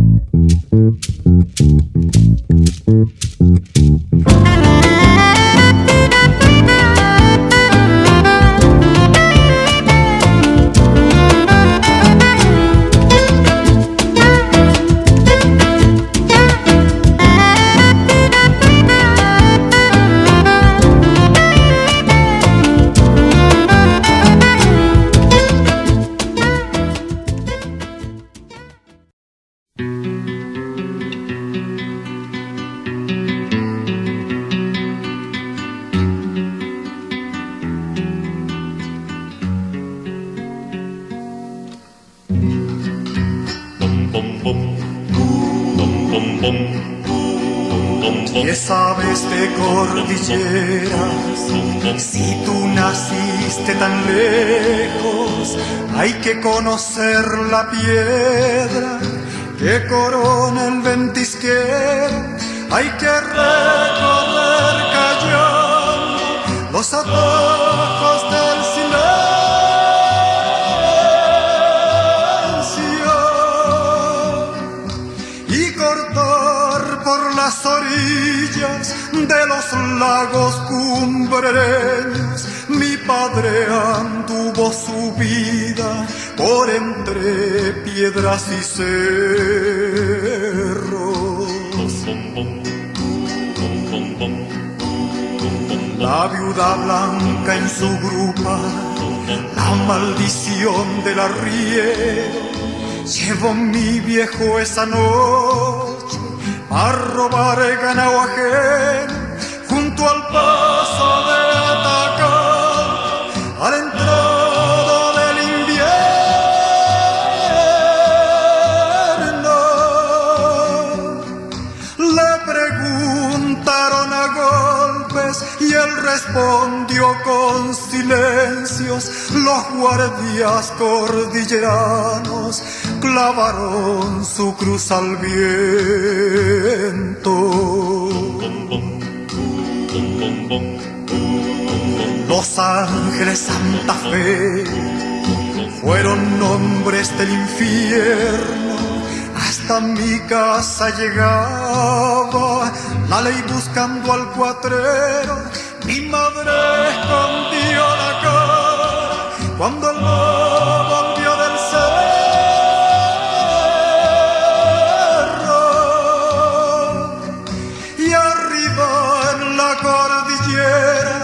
Mm-hmm. La cerros. La viuda blanca en su grupa, la maldición del arriero, llevó mi viejo esa noche a robar el ganado ajeno junto al paso de respondió con silencios, los guardias cordilleranos clavaron su cruz al viento. Los ángeles Santa Fe fueron nombres del infierno, hasta mi casa llegaba la ley buscando al cuatrero mi madre escondió la cara cuando el mar volvió del cerro. Y arriba en la cordillera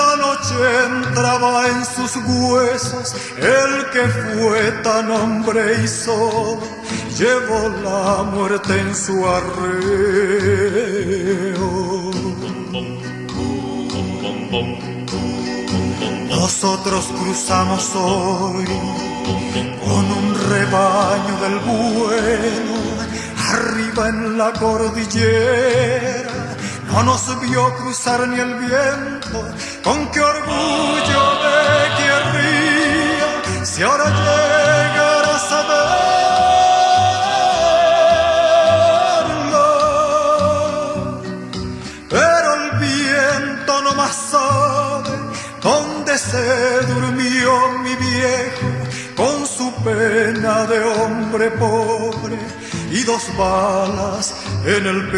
la noche entraba en sus huesos. El que fue tan hombre y solo llevó la muerte en su arreo. Nosotros cruzamos hoy con un rebaño del bueno, arriba en la cordillera. No nos vio cruzar ni el viento, con qué orgullo de querría si ahora llegara a saber. De hombre pobre y dos balas en el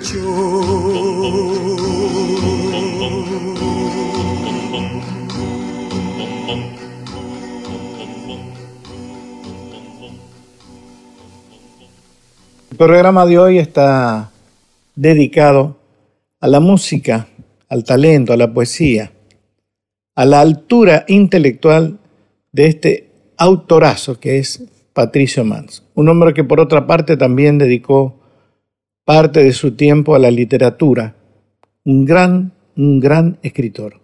pecho. El programa de hoy está dedicado a la música al talento, a la poesía, a la altura intelectual de este autorazo que es Patricio Mans, un hombre que por otra parte también dedicó parte de su tiempo a la literatura, un gran, un gran escritor.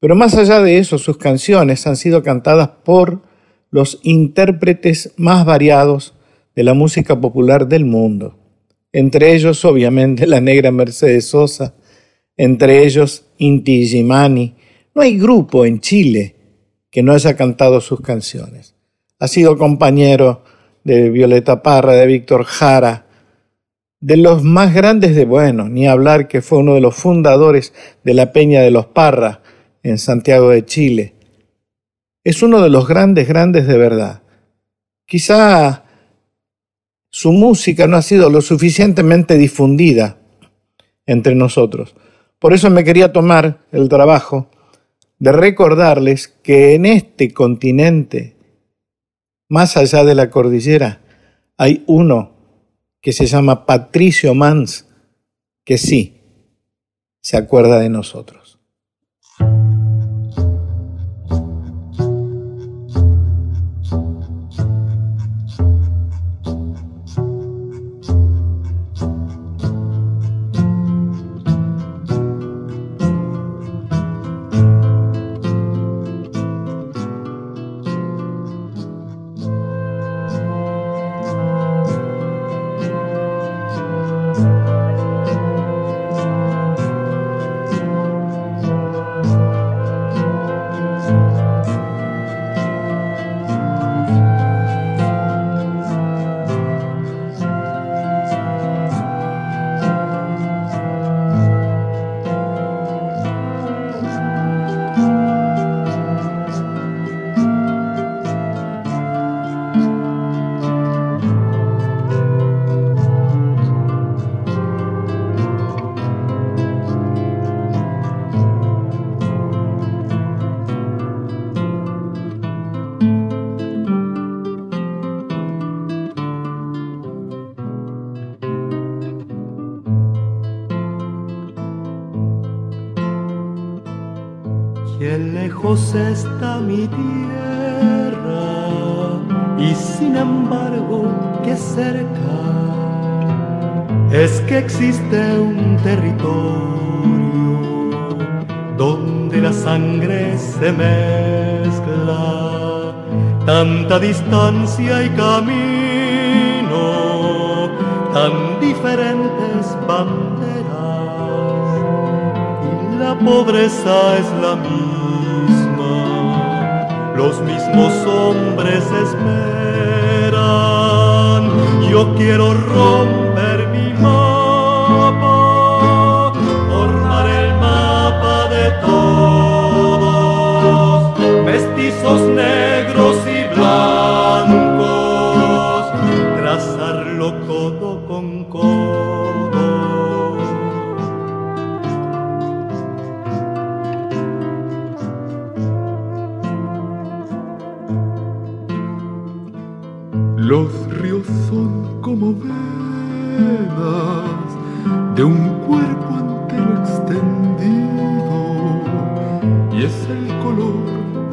Pero más allá de eso, sus canciones han sido cantadas por los intérpretes más variados de la música popular del mundo, entre ellos obviamente la negra Mercedes Sosa, entre ellos Inti Gimani. No hay grupo en Chile que no haya cantado sus canciones. Ha sido compañero de Violeta Parra, de Víctor Jara, de los más grandes de bueno, ni hablar que fue uno de los fundadores de la Peña de los Parra en Santiago de Chile. Es uno de los grandes, grandes de verdad, quizá su música no ha sido lo suficientemente difundida entre nosotros. Por eso me quería tomar el trabajo de recordarles que en este continente, más allá de la cordillera, hay uno que se llama Patricio Mans, que sí, se acuerda de nosotros. Tanta distancia y camino, tan diferentes banderas, y la pobreza es la misma los mismos hombres esperan. Yo quiero romper mi mapa, formar el mapa de todos, mestizos negros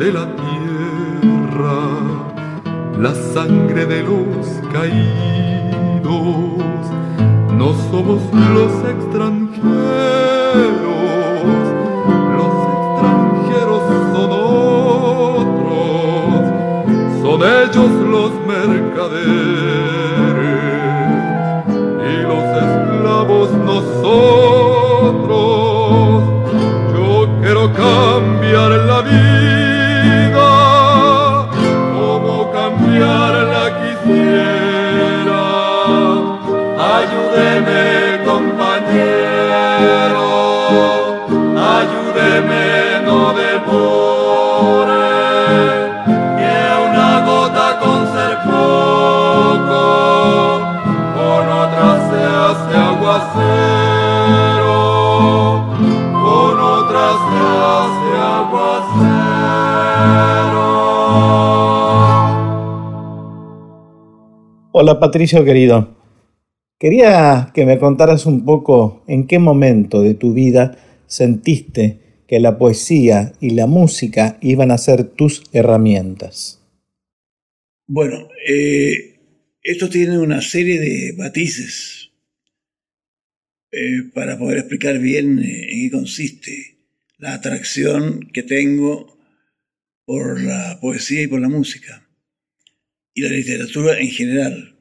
de la tierra, la sangre de los caídos. Hola Patricio querido. Quería que me contaras un poco en qué momento de tu vida sentiste que la poesía y la música iban a ser tus herramientas. Bueno, eh, esto tiene una serie de matices eh, para poder explicar bien eh, en qué consiste la atracción que tengo por la poesía y por la música y la literatura en general.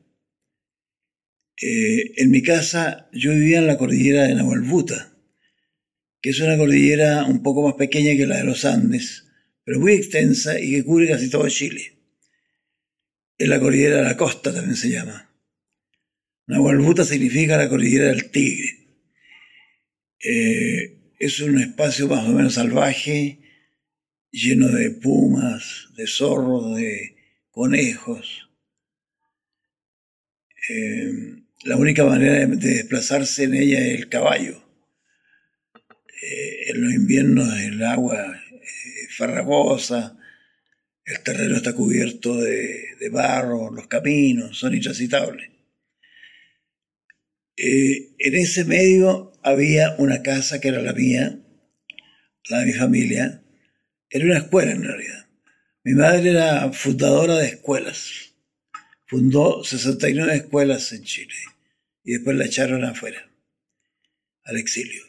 Eh, en mi casa yo vivía en la cordillera de Nahuelbuta, que es una cordillera un poco más pequeña que la de los Andes, pero muy extensa y que cubre casi todo Chile. Es la cordillera de la costa también se llama. Nahualbuta significa la cordillera del Tigre. Eh, es un espacio más o menos salvaje, lleno de pumas, de zorros, de conejos, Eh, la única manera de desplazarse en ella es el caballo. Eh, en los inviernos el agua es farragosa, el terreno está cubierto de, barro, los caminos son intransitables. en ese medio había una casa que era la mía, la de mi familia, era una escuela en realidad. Mi madre era fundadora de escuelas. Fundó 69 escuelas en Chile y después la echaron afuera, al exilio.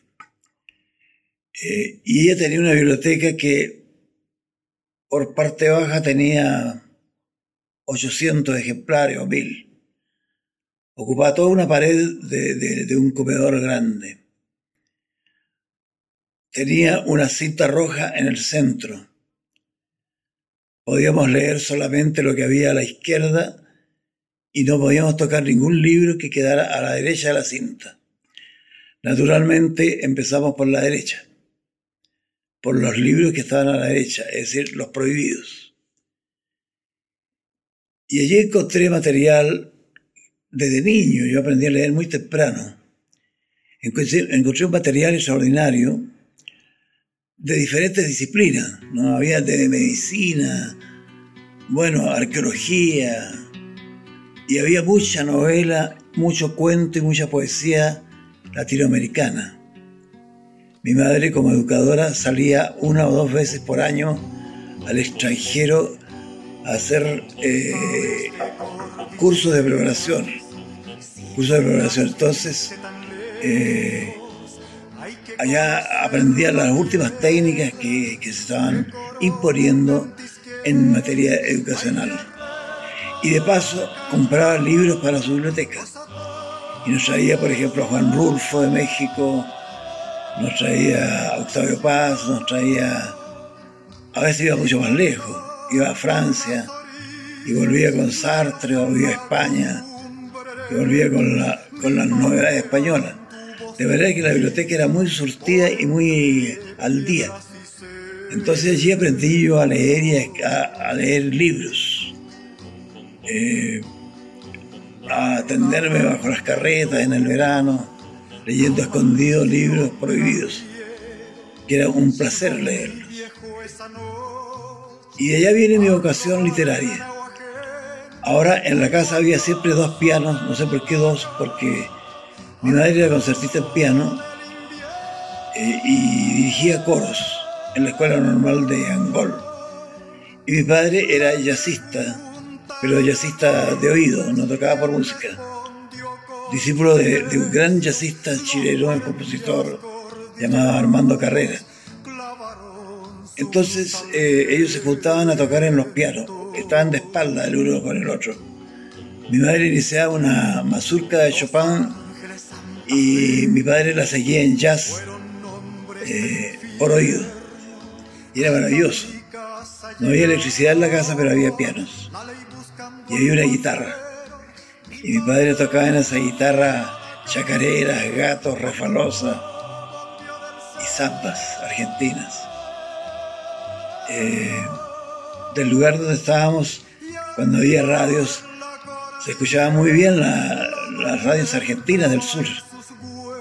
Eh, y ella tenía una biblioteca que por parte baja tenía 800 ejemplares o 1000. Ocupaba toda una pared de un comedor grande tenía una cinta roja en el centro. Podíamos leer solamente lo que había a la izquierda y no podíamos tocar ningún libro que quedara a la derecha de la cinta. Naturalmente empezamos por la derecha, por los libros que estaban a la derecha, es decir, los prohibidos. Y allí encontré material desde niño, yo aprendí a leer muy temprano. Encontré un material extraordinario de diferentes disciplinas, ¿no? Había de medicina, bueno, arqueología, y había mucha novela, mucho cuento y mucha poesía latinoamericana. Mi madre como educadora salía una o dos veces por año al extranjero a hacer eh, cursos de preparación. Cursos de preparación. Entonces, eh, allá aprendía las últimas técnicas que, se estaban imponiendo en materia educacional. Y de paso compraba libros para su biblioteca. Y nos traía, por ejemplo, a Juan Rulfo de México, nos traía a Octavio Paz, nos traía... A veces iba mucho más lejos, iba a Francia y volvía con Sartre, volvía a España y volvía con, la, con las novedades españolas. De verdad que la biblioteca era muy surtida y muy al día. Entonces allí aprendí yo a leer y a, leer libros. Eh, a atenderme bajo las carretas en el verano, leyendo escondidos libros prohibidos, que era un placer leerlos. Y de allá viene mi vocación literaria. Ahora en la casa había siempre dos pianos, no sé por qué dos, porque mi madre era concertista en piano eh, y dirigía coros en la Escuela Normal de Angol. Y mi padre era jazzista, pero jazzista de oído, no tocaba por música. Discípulo de, un gran jazzista chileno, un compositor llamado Armando Carrera. Entonces eh, ellos se juntaban a tocar en los pianos, estaban de espalda el uno con el otro. Mi madre iniciaba una mazurca de Chopin y mi padre la seguía en jazz eh, por oído. Y era maravilloso. No había electricidad en la casa, pero había pianos. Y había una guitarra. Y mi padre tocaba en esa guitarra chacareras, gatos, refalosas y zambas argentinas. Eh, del lugar donde estábamos, cuando había radios, se escuchaba muy bien las radios argentinas del sur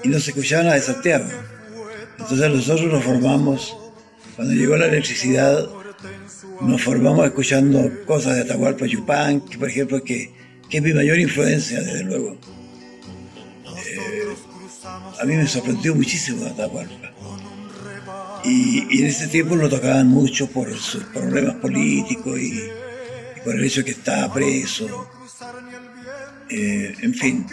y no se escuchaba nada de Santiago. Entonces nosotros nos formamos, cuando llegó la electricidad, nos formamos escuchando cosas de Atahualpa Yupán, que por ejemplo, que, que es mi mayor influencia, desde luego. Eh, a mí me sorprendió muchísimo Atahualpa. Y, en ese tiempo lo tocaban mucho por sus problemas políticos y, por el hecho que estaba preso. Eh, en fin,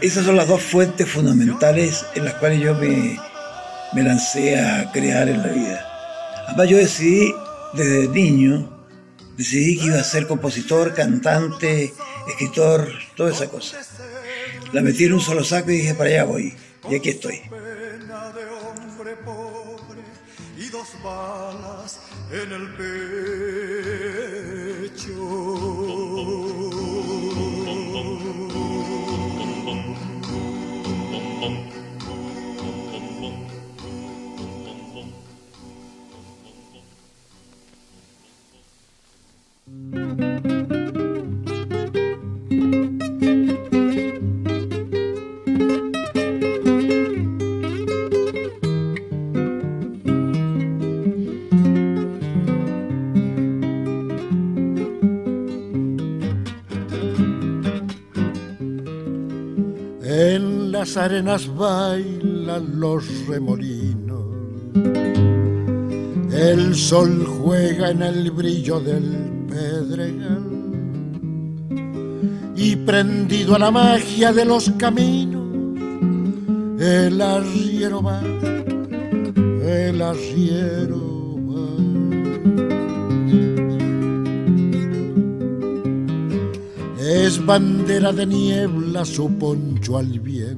esas son las dos fuentes fundamentales en las cuales yo me, lancé a crear en la vida. Además yo decidí desde niño, decidí que iba a ser compositor, cantante, escritor, toda esa cosa. La metí en un solo saco y dije, para allá voy. Y aquí estoy. Y dos balas en el pecho. Las arenas bailan los remolinos. El sol juega en el brillo del pedregal. Y prendido a la magia de los caminos, el arriero va, el arriero va. Es bandera de niebla su poncho al viento.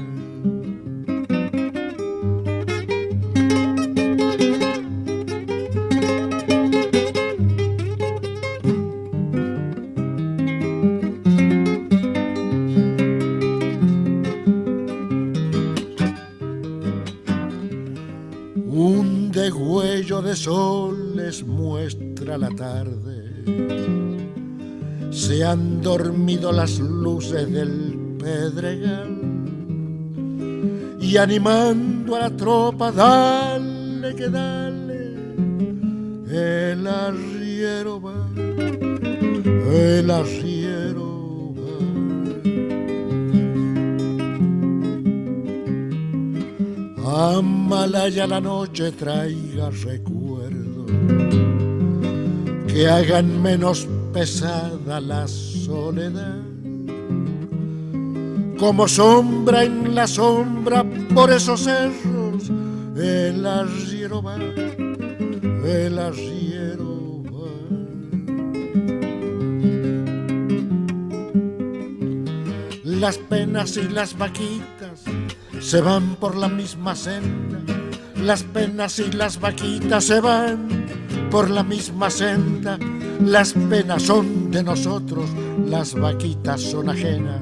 Las luces del pedregal y animando a la tropa, dale que dale, el arriero va, el arriero va. Amalaya la noche traiga recuerdos que hagan menos pesada la soledad. Como sombra en la sombra por esos cerros, el arriero va, el arriero va. Las penas y las vaquitas se van por la misma senda, las penas y las vaquitas se van por la misma senda. Las penas son de nosotros, las vaquitas son ajenas.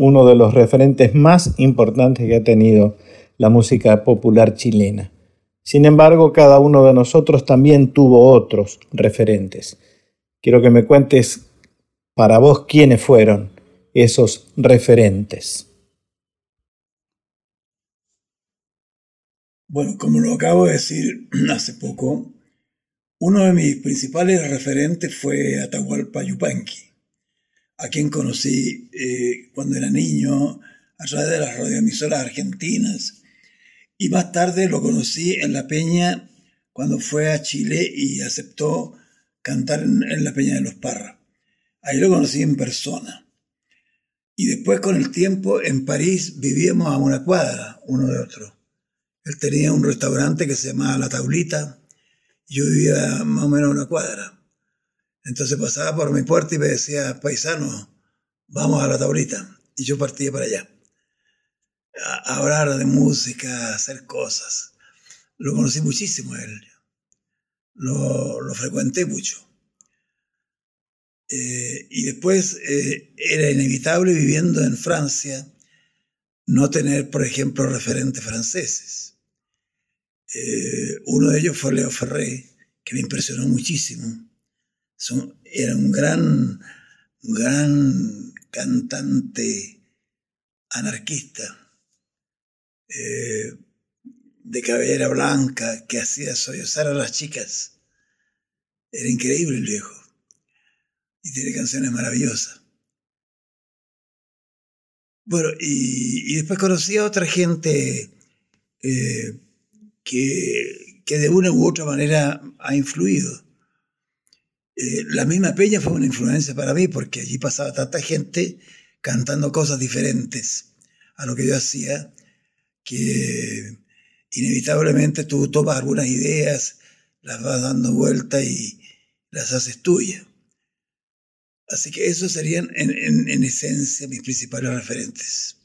uno de los referentes más importantes que ha tenido la música popular chilena. Sin embargo, cada uno de nosotros también tuvo otros referentes. Quiero que me cuentes para vos quiénes fueron esos referentes. Bueno, como lo acabo de decir hace poco, uno de mis principales referentes fue Atahualpa Yupanqui a quien conocí eh, cuando era niño a través de las radioemisoras argentinas. Y más tarde lo conocí en La Peña cuando fue a Chile y aceptó cantar en, La Peña de los Parras. Ahí lo conocí en persona. Y después con el tiempo en París vivíamos a una cuadra uno de otro. Él tenía un restaurante que se llamaba La Taulita. Y yo vivía más o menos a una cuadra. Entonces pasaba por mi puerta y me decía, paisano, vamos a la tablita. Y yo partía para allá. A, hablar de música, a hacer cosas. Lo conocí muchísimo a él. Lo, lo frecuenté mucho. Eh, y después eh, era inevitable viviendo en Francia no tener, por ejemplo, referentes franceses. Eh, uno de ellos fue Leo Ferré, que me impresionó muchísimo era un gran, gran cantante anarquista, eh, de cabellera blanca, que hacía sollozar a las chicas. Era increíble el viejo. Y tiene canciones maravillosas. Bueno, y, después conocí a otra gente eh, que, que de una u otra manera ha influido. Eh, la misma Peña fue una influencia para mí porque allí pasaba tanta gente cantando cosas diferentes a lo que yo hacía, que inevitablemente tú tomas algunas ideas, las vas dando vuelta y las haces tuyas. Así que esos serían en esencia mis principales referentes.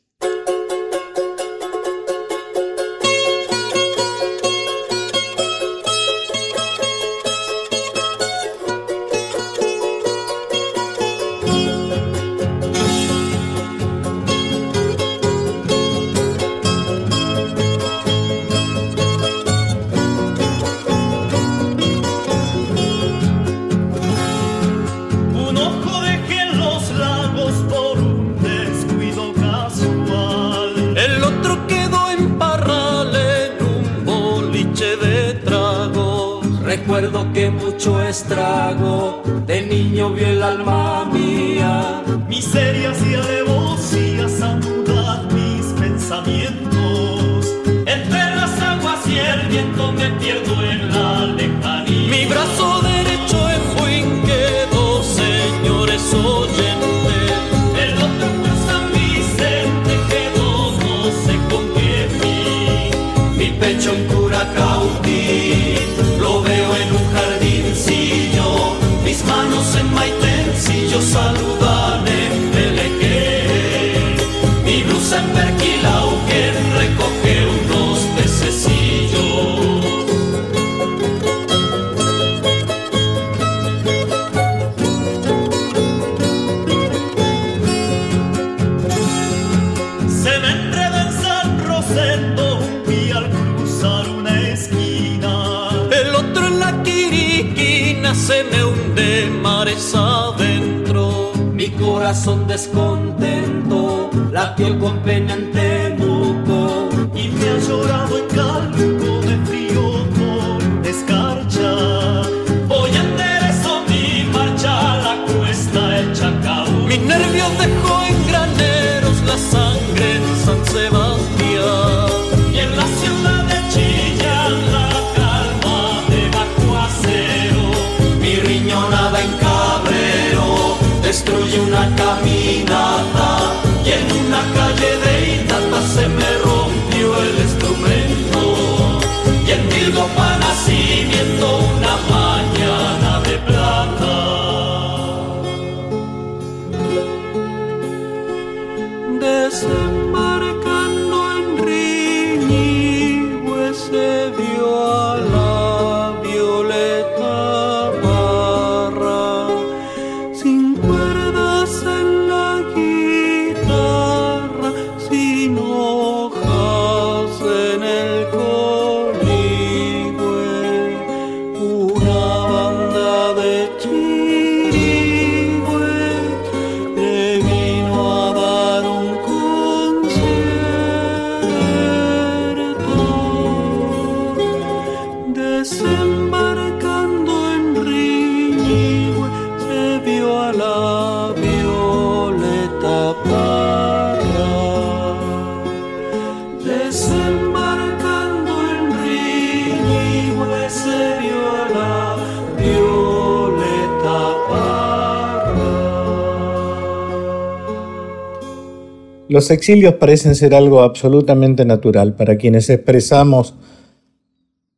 Los exilios parecen ser algo absolutamente natural para quienes expresamos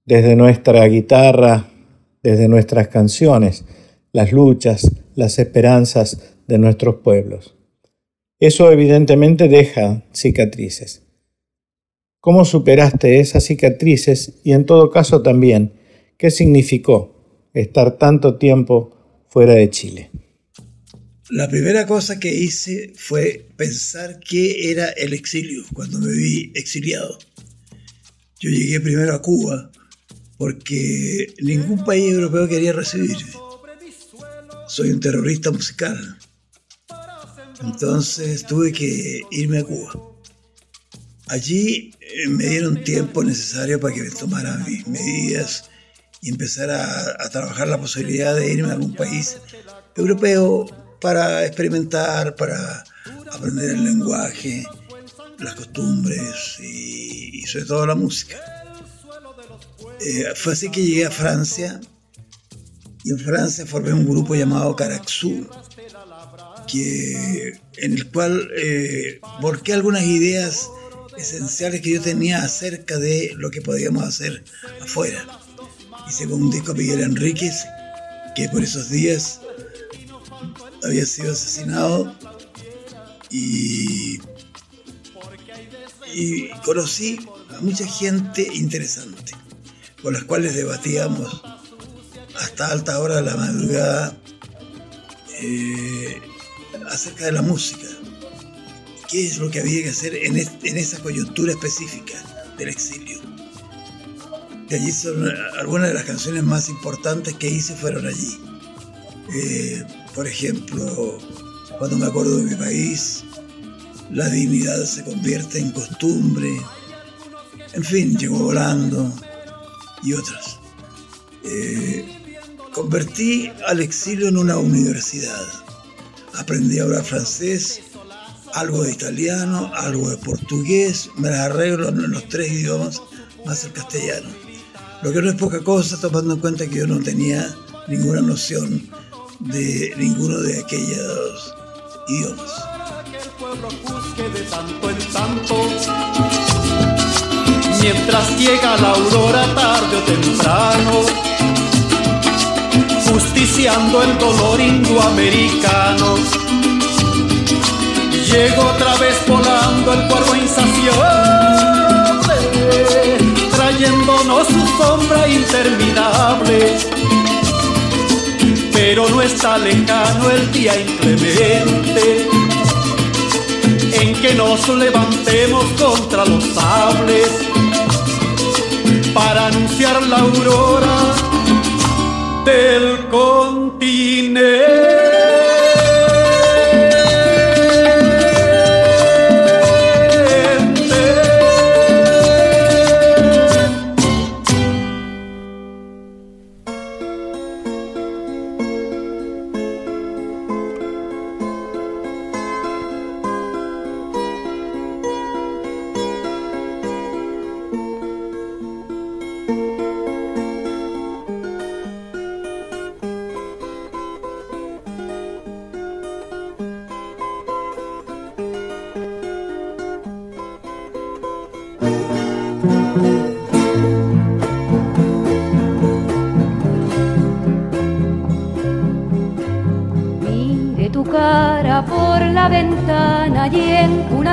desde nuestra guitarra, desde nuestras canciones, las luchas, las esperanzas de nuestros pueblos. Eso evidentemente deja cicatrices. ¿Cómo superaste esas cicatrices y en todo caso también qué significó estar tanto tiempo fuera de Chile? La primera cosa que hice fue pensar qué era el exilio cuando me vi exiliado. Yo llegué primero a Cuba porque ningún país europeo quería recibirme. Soy un terrorista musical. Entonces tuve que irme a Cuba. Allí eh, me dieron tiempo necesario para que me tomara mis medidas y empezara a, trabajar la posibilidad de irme a algún país europeo para experimentar, para aprender el lenguaje, las costumbres y, sobre todo la música. Eh, fue así que llegué a Francia y en Francia formé un grupo llamado Caraxú, que, en el cual eh, algunas ideas esenciales que yo tenía acerca de lo que podíamos hacer afuera. Hice un disco Miguel Enríquez, que por esos días había sido asesinado y, conocí a mucha gente interesante, con las cuales debatíamos hasta alta hora de la madrugada eh, acerca de la música. ¿Qué es lo que había que hacer en, esa coyuntura específica del exilio? De allí son algunas de las canciones más importantes que hice fueron allí. Eh, por ejemplo, cuando me acuerdo de mi país, la dignidad se convierte en costumbre. En fin, llegó volando y otras. Eh, convertí al exilio en una universidad. Aprendí a hablar francés, algo de italiano, algo de portugués, me las arreglo en los tres idiomas más el castellano. Lo que no es poca cosa tomando en cuenta que yo no tenía ninguna noción de ninguno de aquellos idiomas. Mientras llega la aurora tarde o temprano, justiciando el dolor indoamericano. Llega otra vez volando el cuervo insaciable, trayéndonos su sombra interminable. Pero no está lejano el día inclemente en que nos levantemos contra los sables para anunciar la aurora del continente.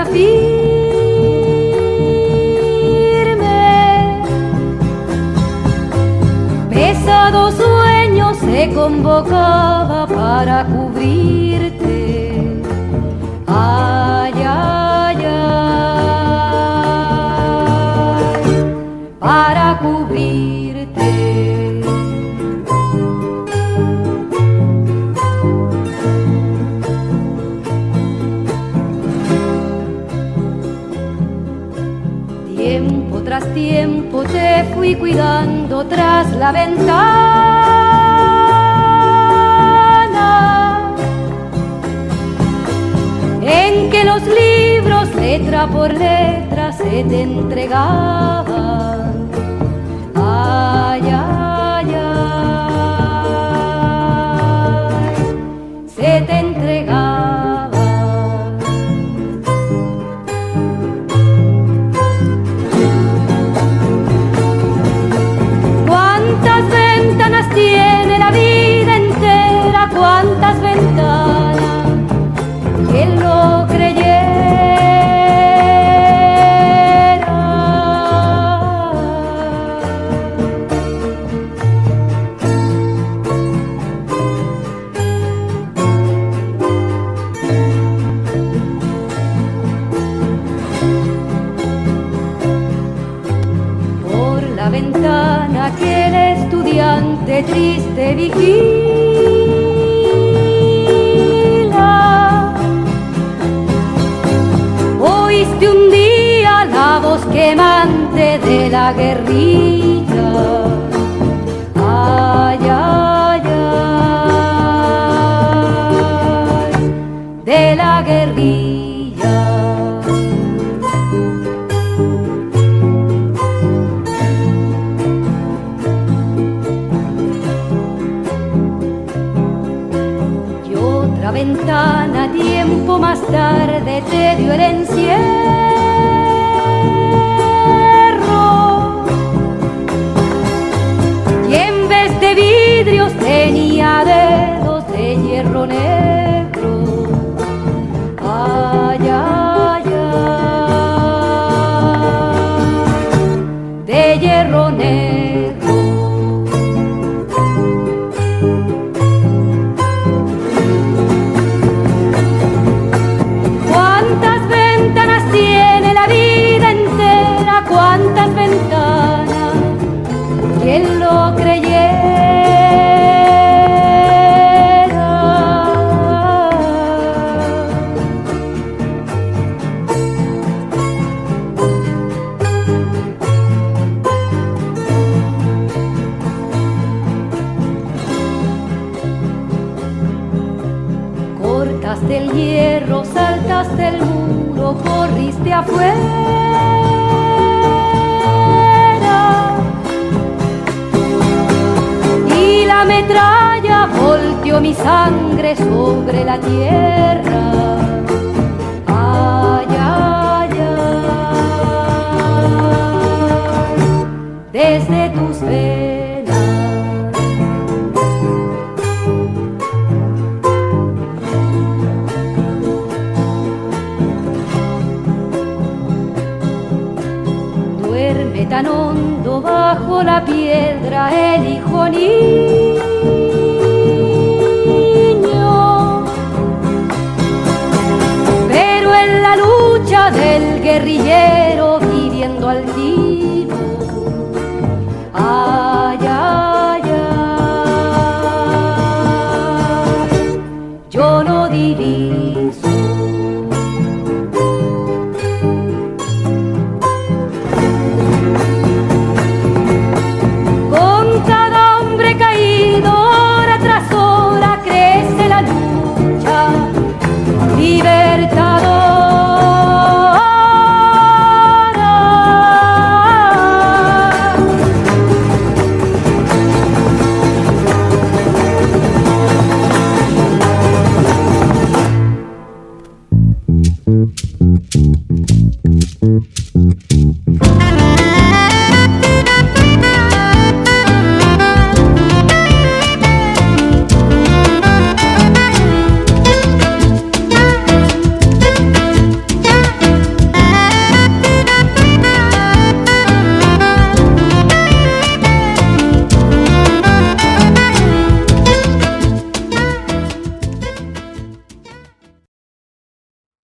firme. Pesado sueño se convocaba para cubrir. cuidando tras la ventana. En que los libros letra por letra se te entregaban. Hierro, saltaste el muro, corriste afuera. Y la metralla volteó mi sangre sobre la tierra. Ay, ay. Desde tus. Bajo la piedra el hijo niño. Pero en la lucha del guerrillero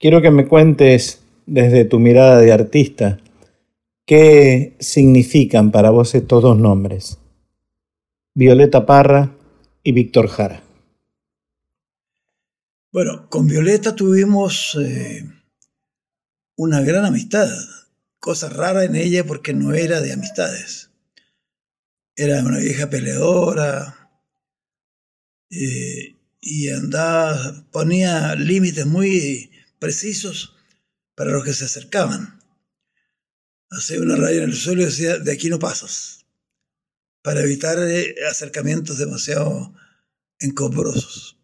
Quiero que me cuentes desde tu mirada de artista qué significan para vos estos dos nombres, Violeta Parra y Víctor Jara. Bueno, con Violeta tuvimos eh, una gran amistad, cosa rara en ella porque no era de amistades. Era una vieja peleadora eh, y andaba, ponía límites muy precisos para los que se acercaban. Hacía una raya en el suelo y decía, de aquí no pasas, para evitar eh, acercamientos demasiado encombrosos.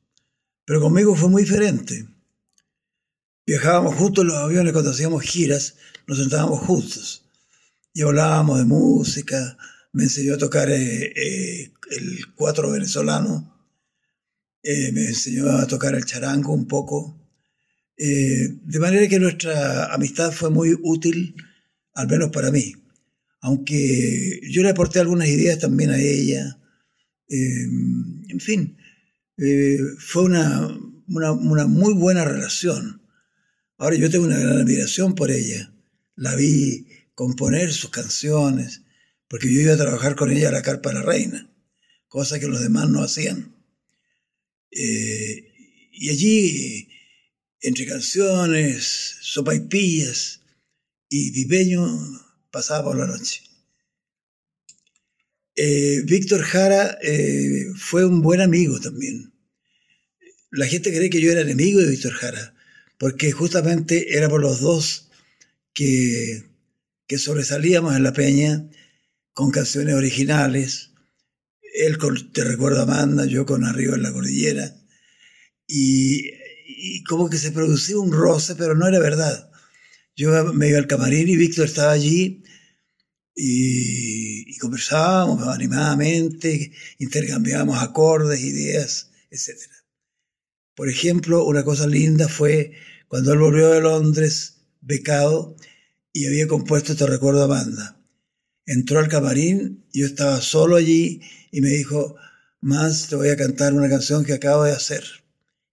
Pero conmigo fue muy diferente. Viajábamos juntos en los aviones cuando hacíamos giras, nos sentábamos juntos y hablábamos de música. Me enseñó a tocar eh, eh, el cuatro venezolano, me enseñó a tocar el charango un poco. Eh, de manera que nuestra amistad fue muy útil, al menos para mí. Aunque yo le aporté algunas ideas también a ella. Eh, en fin, eh, fue una, una, una muy buena relación. Ahora yo tengo una gran admiración por ella. La vi componer sus canciones, porque yo iba a trabajar con ella a la carpa de la reina, cosa que los demás no hacían. Eh, y allí, entre canciones, sopaipillas y viveño, pasaba por la noche. Eh, Víctor Jara eh, fue un buen amigo también. La gente cree que yo era enemigo de Víctor Jara, porque justamente éramos los dos que, que sobresalíamos en la peña con canciones originales. Él con Te recuerdo Amanda, yo con Arriba en la Cordillera. Y, y como que se producía un roce, pero no era verdad. Yo me iba al camarín y Víctor estaba allí y, conversábamos animadamente, intercambiábamos acordes, ideas, etc. Por ejemplo, una cosa linda fue cuando él volvió de Londres, becado, y había compuesto Te recuerdo Amanda. Entró al camarín, yo estaba solo allí y me dijo, más te voy a cantar una canción que acabo de hacer.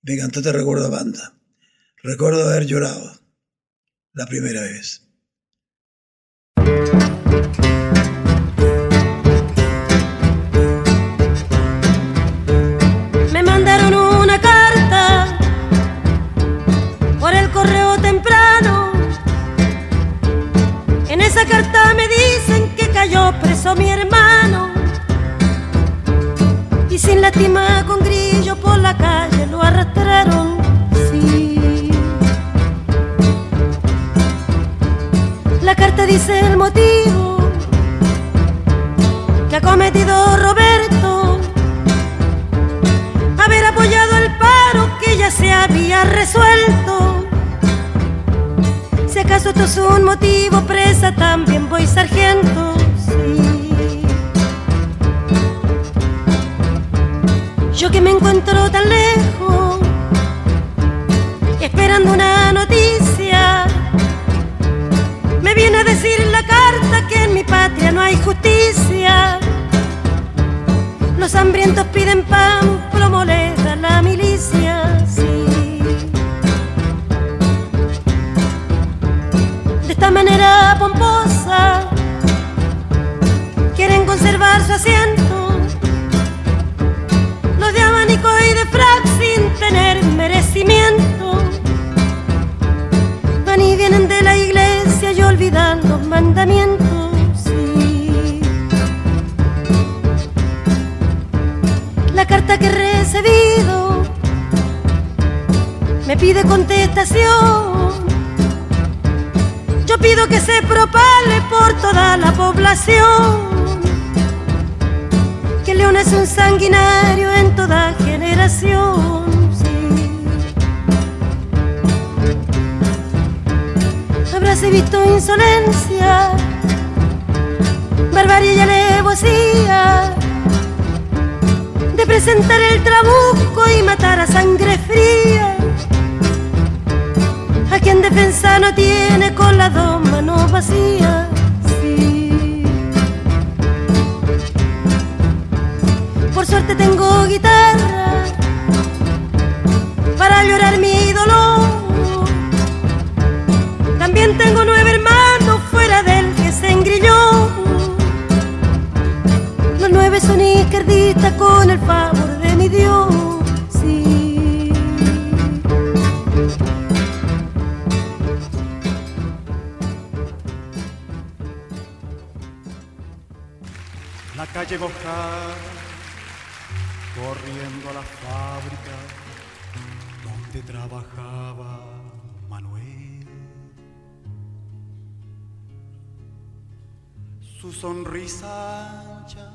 Me cantó Te recuerdo Amanda. Recuerdo haber llorado la primera vez. Me mandaron una carta por el correo temprano. En esa carta me dicen que cayó preso mi hermano y sin lástima con grillo por la calle lo arrastraron, sí. La carta dice el motivo que ha cometido Roberto, haber apoyado el paro que ya se había resuelto. Si acaso esto es un motivo, presa también voy sargento, sí. Yo que me encuentro tan lejos, esperando una noticia me viene a decir la carta que en mi patria no hay justicia. Los hambrientos piden pan, plomo les da la milicia. Sí. De esta manera pomposa quieren conservar su asiento. Los de abanico y de frac sin tener merecimiento van y vienen de la iglesia y olvidan los mandamientos. sí. La carta que he recibido me pide contestación. Yo pido que se propale por toda la población. Que León es un sanguinario en toda generación. sí. Habráse visto insolencia, barbarie y alevosía de presentar el trabuco y matar a sangre fría a quien defensa no tiene con las dos manos vacías. Por suerte tengo guitarra mi dolor. También tengo nueve hermanos fuera del que se engrilló. Los nueve son izquierdistas con el favor de mi Dios. Sí. la calle mojada, corriendo a la fábrica trabajaba Manuel. Su sonrisa ancha,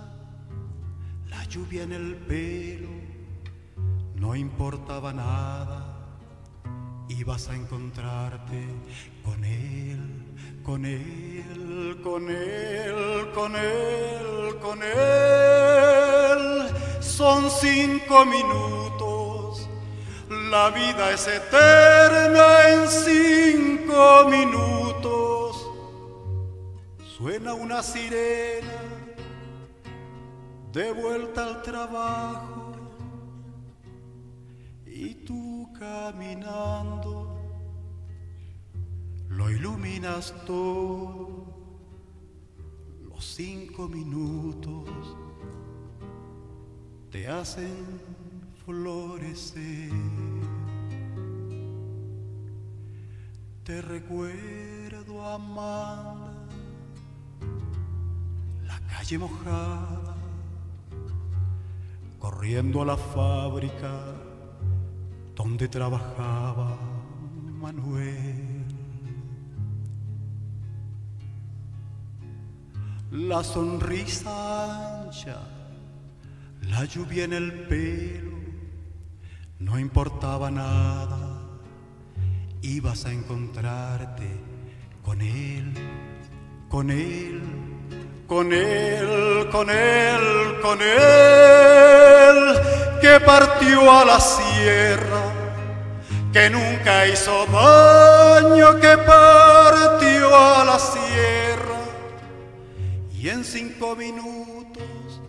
la lluvia en el pelo, no importaba nada. Ibas a encontrarte con él, con él, con él, con él, con él. Son cinco minutos, la vida es eterna en cinco minutos. Suena una sirena de vuelta al trabajo y tú caminando lo iluminas todo. Los cinco minutos te hacen florecer. Te recuerdo, Amanda, la calle mojada, corriendo a la fábrica donde trabajaba Manuel. La sonrisa ancha, la lluvia en el pelo, no importaba nada, ibas a encontrarte con él, con él, con él, con él, con él, que partió a la sierra, que nunca hizo daño, que partió a la sierra y en cinco minutos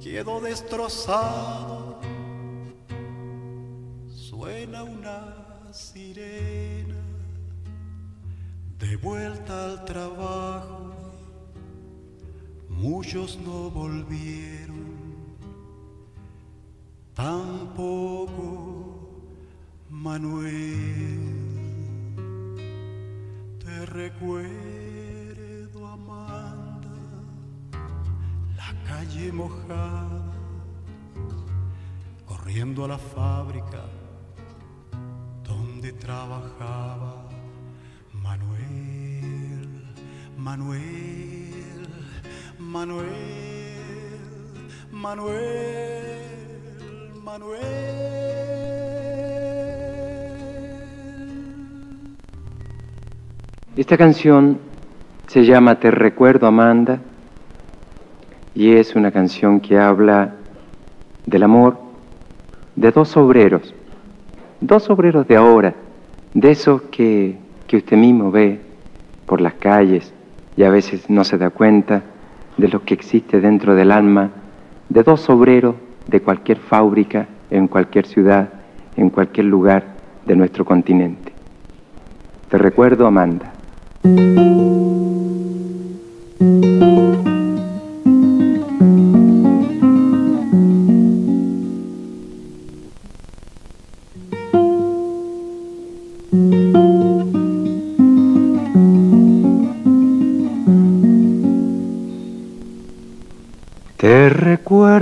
quedó destrozado. Suena una sirena de vuelta al trabajo. Muchos no volvieron, tampoco Manuel. Te recuerdo, Amanda, la calle mojada, corriendo a la fábrica donde trabajaba Manuel. Manuel, Manuel, Manuel, Manuel. Esta canción se llama Te recuerdo Amanda y es una canción que habla del amor de dos obreros, dos obreros de ahora, de esos que, que usted mismo ve por las calles y a veces no se da cuenta de lo que existe dentro del alma de dos obreros de cualquier fábrica, en cualquier ciudad, en cualquier lugar de nuestro continente. Te recuerdo, Amanda.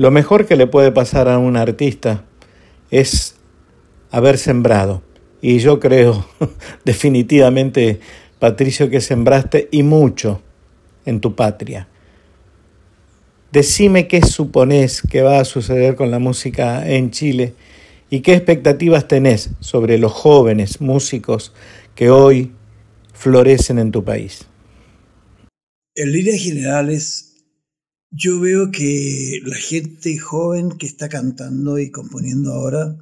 Lo mejor que le puede pasar a un artista es haber sembrado. Y yo creo definitivamente, Patricio, que sembraste y mucho en tu patria. Decime qué suponés que va a suceder con la música en Chile y qué expectativas tenés sobre los jóvenes músicos que hoy florecen en tu país. En líneas generales, yo veo que la gente joven que está cantando y componiendo ahora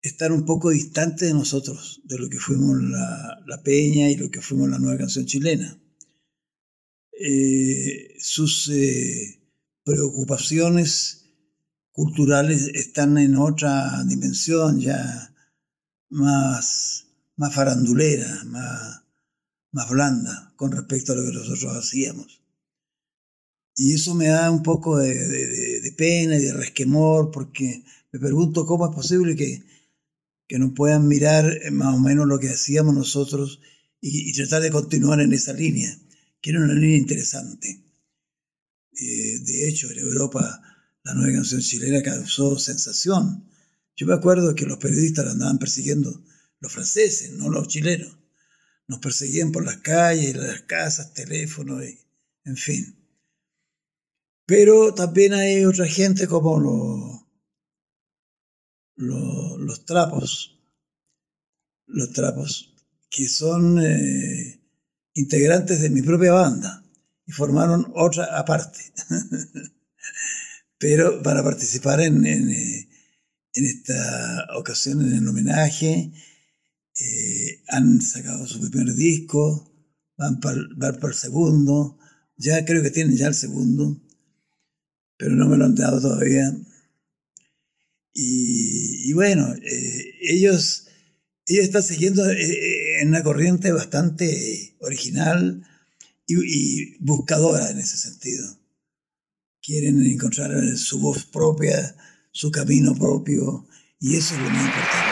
están un poco distantes de nosotros, de lo que fuimos la, Peña y lo que fuimos la nueva canción chilena. Eh, sus eh, preocupaciones culturales están en otra dimensión ya más, más farandulera, más, más blanda con respecto a lo que nosotros hacíamos. Y eso me da un poco de, pena y de resquemor porque me pregunto cómo es posible que, que no puedan mirar eh, más o menos lo que hacíamos nosotros y, tratar de continuar en esa línea, que era una línea interesante. Eh, de hecho, en Europa la nueva canción chilena causó sensación. Yo me acuerdo que los periodistas andaban persiguiendo, los franceses, no los chilenos. Nos perseguían por las calles, las casas, teléfonos, y, en fin. Pero también hay otra gente como los, los, trapos, los trapos, que son eh, integrantes de mi propia banda y formaron otra aparte. Pero para participar en, en, eh, en, esta ocasión, en el homenaje, eh, han sacado su primer disco, van para, van para el segundo, ya creo que tienen ya el segundo, pero no me lo han dado todavía. Y, y bueno, eh, ellos, ellos están siguiendo eh, en una corriente bastante original y, y, buscadora en ese sentido. Quieren encontrar su voz propia, su camino propio, y eso es lo más importante.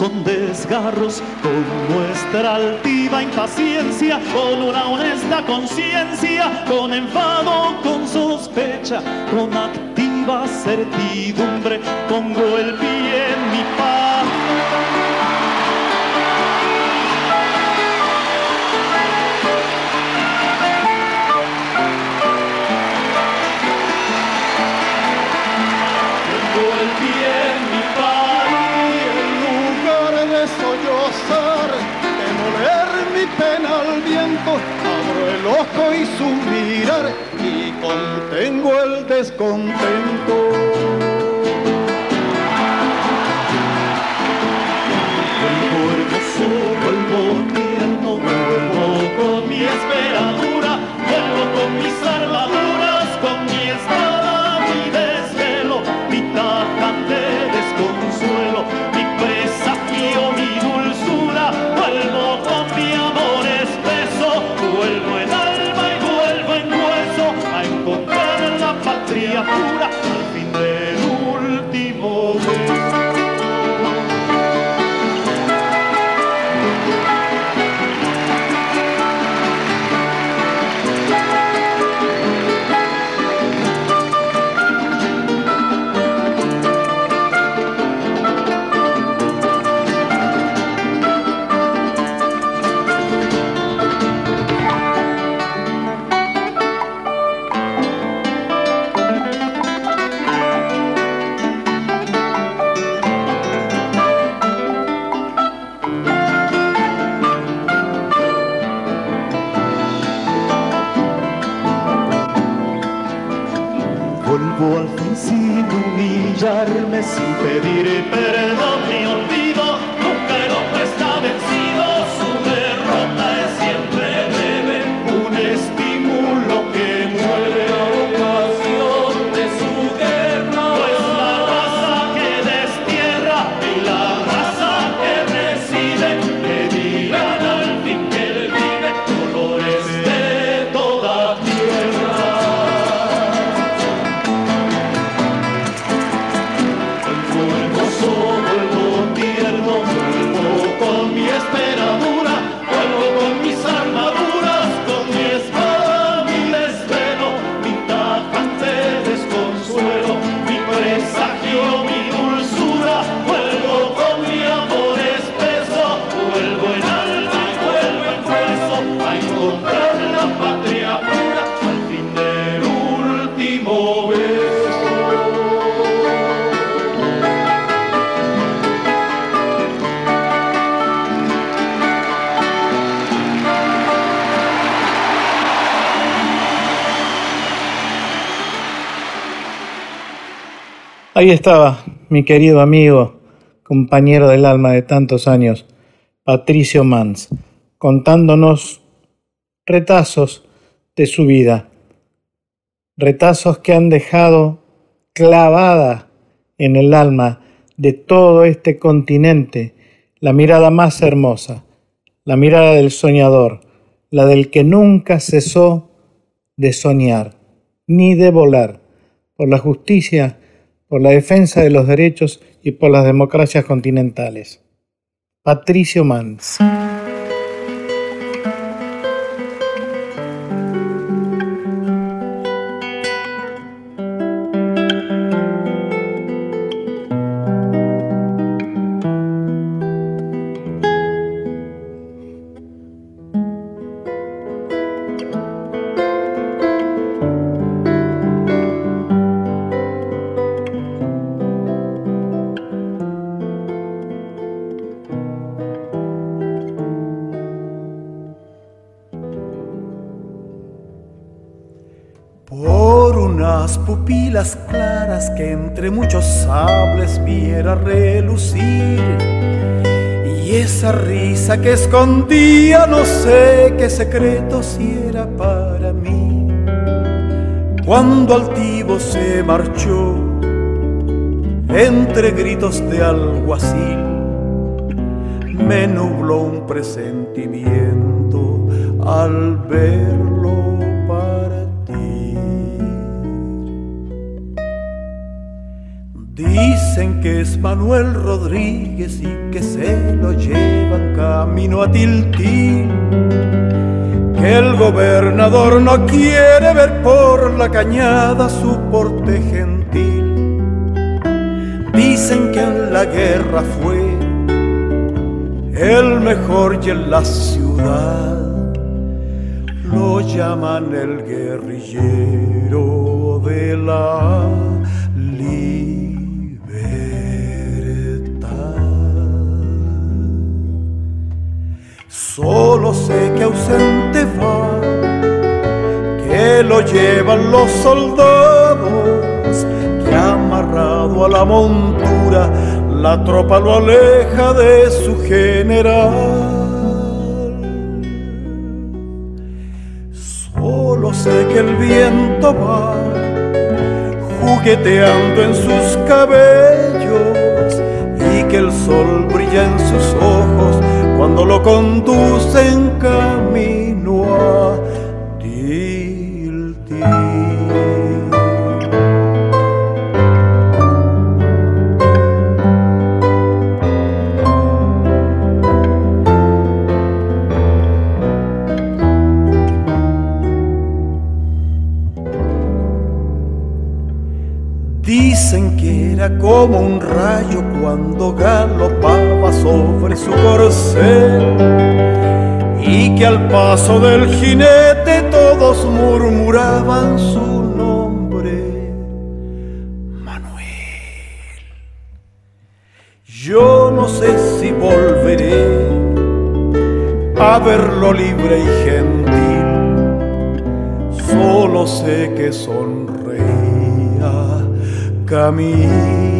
Con desgarros, con nuestra altiva impaciencia, con una honesta conciencia, con enfado, con sospecha, con activa certidumbre, pongo el pie en mi paz. Y contengo el descontento. Vuelvo tierno, vuelvo con mi esperadura, vuelvo con mis Ahí estaba mi querido amigo, compañero del alma de tantos años, Patricio Mans, contándonos retazos de su vida, retazos que han dejado clavada en el alma de todo este continente la mirada más hermosa, la mirada del soñador, la del que nunca cesó de soñar, ni de volar, por la justicia, por la defensa de los derechos y por las democracias continentales. Patricio Mans. Por unas pupilas claras que entre muchos sables viera relucir. Y esa risa que escondía no sé qué secreto si era para mí. Cuando altivo se marchó entre gritos de alguacil, me nubló un presentimiento al verlo Dicen que es Manuel Rodríguez y que se lo llevan camino a Tiltil. Que el gobernador no quiere ver por la cañada su porte gentil. Dicen que en la guerra fue el mejor y en la ciudad lo llaman el guerrillero de la Solo sé que ausente va, que lo llevan los soldados, que amarrado a la montura la tropa lo aleja de su general. Solo sé que el viento va jugueteando en sus cabellos y que el sol brilla en sus ojos cuando lo conduce en camino paso del jinete todos murmuraban su nombre, Manuel. Yo no sé si volveré a verlo libre y gentil, solo sé que sonreía camino a